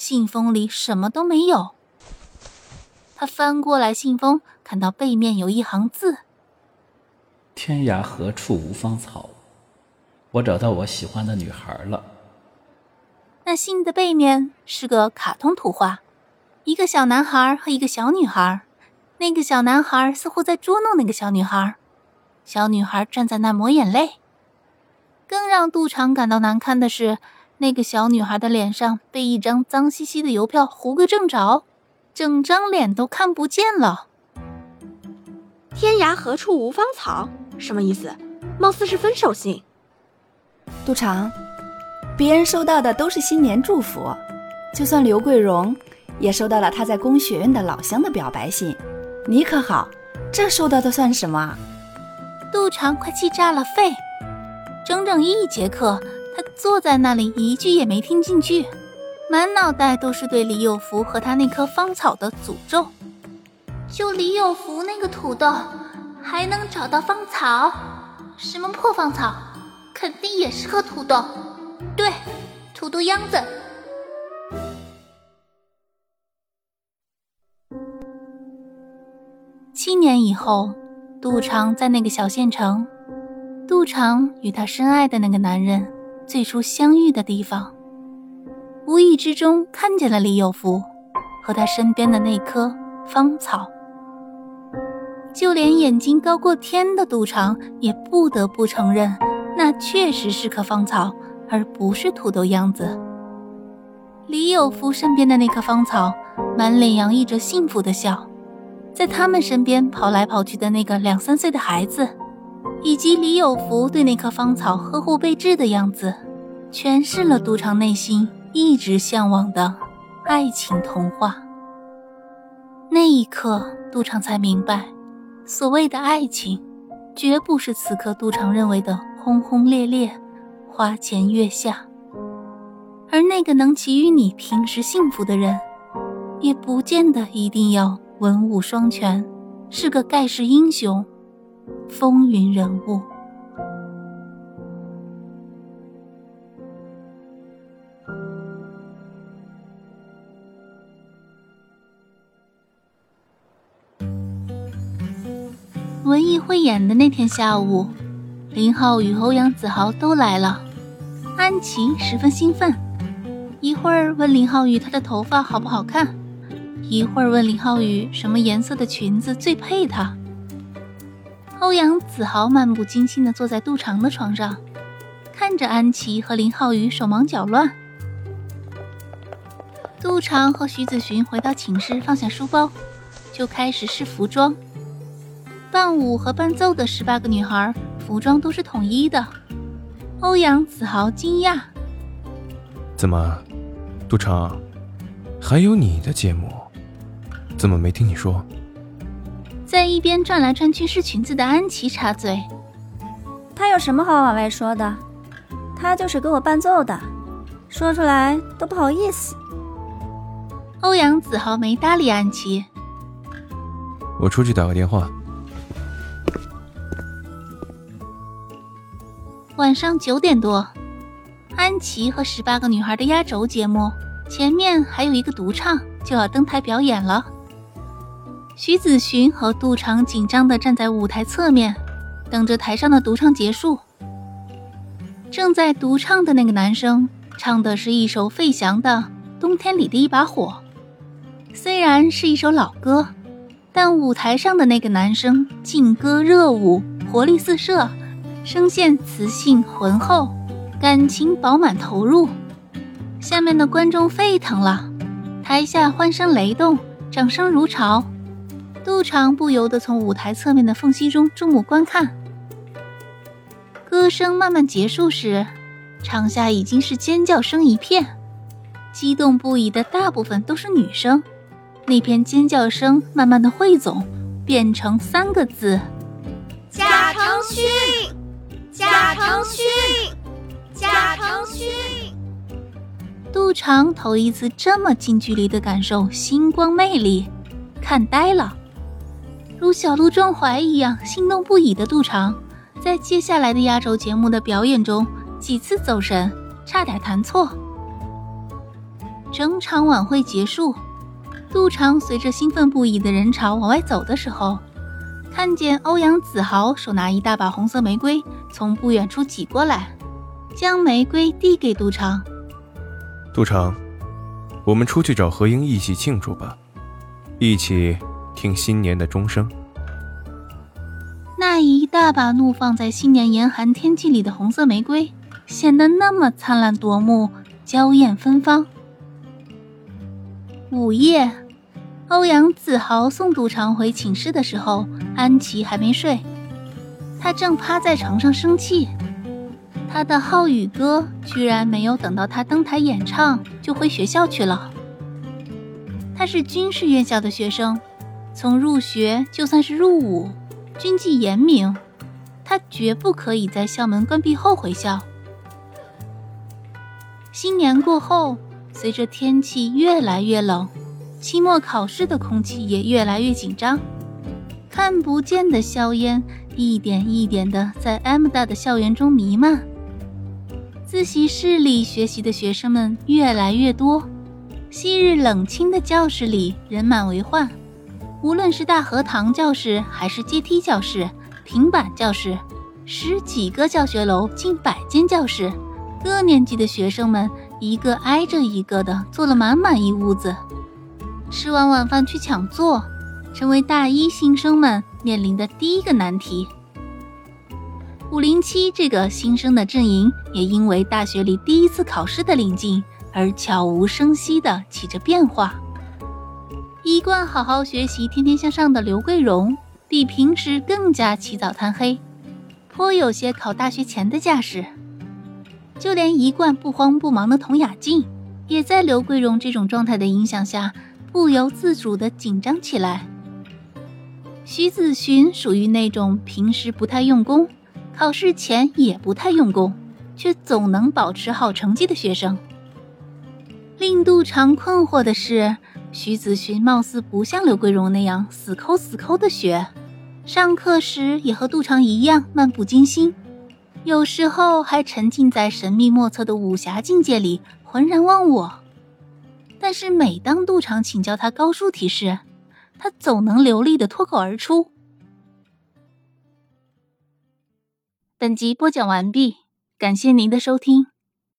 信封里什么都没有。他翻过来信封，看到背面有一行字：“天涯何处无芳草，我找到我喜欢的女孩了。”那信的背面是个卡通图画，一个小男孩和一个小女孩。那个小男孩似乎在捉弄那个小女孩，小女孩站在那抹眼泪。更让杜长感到难堪的是。那个小女孩的脸上被一张脏兮兮的邮票糊个正着，整张脸都看不见了。天涯何处无芳草？什么意思？貌似是分手信。杜长，别人收到的都是新年祝福，就算刘桂荣也收到了他在工学院的老乡的表白信。你可好，这收到的算什么？杜长快气炸了肺，整整一节课。他坐在那里，一句也没听进去，满脑袋都是对李有福和他那棵芳草的诅咒。就李有福那个土豆，还能找到芳草？什么破芳草？肯定也是颗土豆。对，土豆秧子。七年以后，杜长在那个小县城，杜长与他深爱的那个男人。最初相遇的地方，无意之中看见了李有福和他身边的那棵芳草，就连眼睛高过天的杜长也不得不承认，那确实是棵芳草，而不是土豆秧子。李有福身边的那棵芳草，满脸洋溢着幸福的笑，在他们身边跑来跑去的那个两三岁的孩子。以及李有福对那棵芳草呵护备至的样子，诠释了杜长内心一直向往的爱情童话。那一刻，杜长才明白，所谓的爱情，绝不是此刻杜长认为的轰轰烈烈、花前月下。而那个能给予你平时幸福的人，也不见得一定要文武双全，是个盖世英雄。风云人物，文艺汇演的那天下午，林浩与欧阳子豪都来了。安琪十分兴奋，一会儿问林浩宇他的头发好不好看，一会儿问林浩宇什么颜色的裙子最配他。欧阳子豪漫不经心地坐在杜长的床上，看着安琪和林浩宇手忙脚乱。杜长和徐子寻回到寝室，放下书包，就开始试服装。伴舞和伴奏的十八个女孩服装都是统一的。欧阳子豪惊讶：“怎么，杜长，还有你的节目？怎么没听你说？”在一边转来转去试裙子的安琪插嘴：“他有什么好往外说的？他就是给我伴奏的，说出来都不好意思。”欧阳子豪没搭理安琪。我出去打个电话。晚上九点多，安琪和十八个女孩的压轴节目，前面还有一个独唱就要登台表演了。徐子寻和杜长紧张地站在舞台侧面，等着台上的独唱结束。正在独唱的那个男生唱的是一首费翔的《冬天里的一把火》，虽然是一首老歌，但舞台上的那个男生劲歌热舞，活力四射，声线磁性浑厚，感情饱满投入。下面的观众沸腾了，台下欢声雷动，掌声如潮。杜长不由得从舞台侧面的缝隙中注目观看。歌声慢慢结束时，场下已经是尖叫声一片。激动不已的大部分都是女生。那片尖叫声慢慢的汇总，变成三个字：贾承勋，贾承勋，贾承勋。杜长头一次这么近距离的感受星光魅力，看呆了。如小鹿撞怀一样心动不已的杜长，在接下来的压轴节目的表演中几次走神，差点弹错。整场晚会结束。杜长随着兴奋不已的人潮往外走的时候，看见欧阳子豪手拿一大把红色玫瑰从不远处挤过来，将玫瑰递给杜长。杜长，我们出去找何英一起庆祝吧，一起听新年的钟声。那一大把怒放在新年严寒天气里的红色玫瑰，显得那么灿烂夺目、娇艳芬芳。午夜，欧阳子豪送杜长回寝室的时候，安琪还没睡，他正趴在床上生气。他的浩宇哥居然没有等到他登台演唱就回学校去了。他是军事院校的学生，从入学就算是入伍，军纪严明，他绝不可以在校门关闭后回校。新年过后。随着天气越来越冷，期末考试的空气也越来越紧张。看不见的硝烟一点一点的在 M 大的校园中弥漫。自习室里学习的学生们越来越多，昔日冷清的教室里人满为患。无论是大荷堂教室，还是阶梯教室、平板教室，十几个教学楼，近百间教室，各年级的学生们。一个挨着一个的坐了满满一屋子，吃完晚饭去抢座，成为大一新生们面临的第一个难题。五零七这个新生的阵营也因为大学里第一次考试的临近而悄无声息的起着变化。一贯好好学习、天天向上的刘桂荣，比平时更加起早贪黑，颇有些考大学前的架势。就连一贯不慌不忙的童雅静，也在刘桂荣这种状态的影响下，不由自主地紧张起来。徐子寻属于那种平时不太用功，考试前也不太用功，却总能保持好成绩的学生。令杜长困惑的是，徐子寻貌似不像刘桂荣那样死抠死抠的学，上课时也和杜长一样漫不经心。有时候还沉浸在神秘莫测的武侠境界里，浑然忘我。但是每当杜长请教他高数题时，他总能流利的脱口而出。本集播讲完毕，感谢您的收听。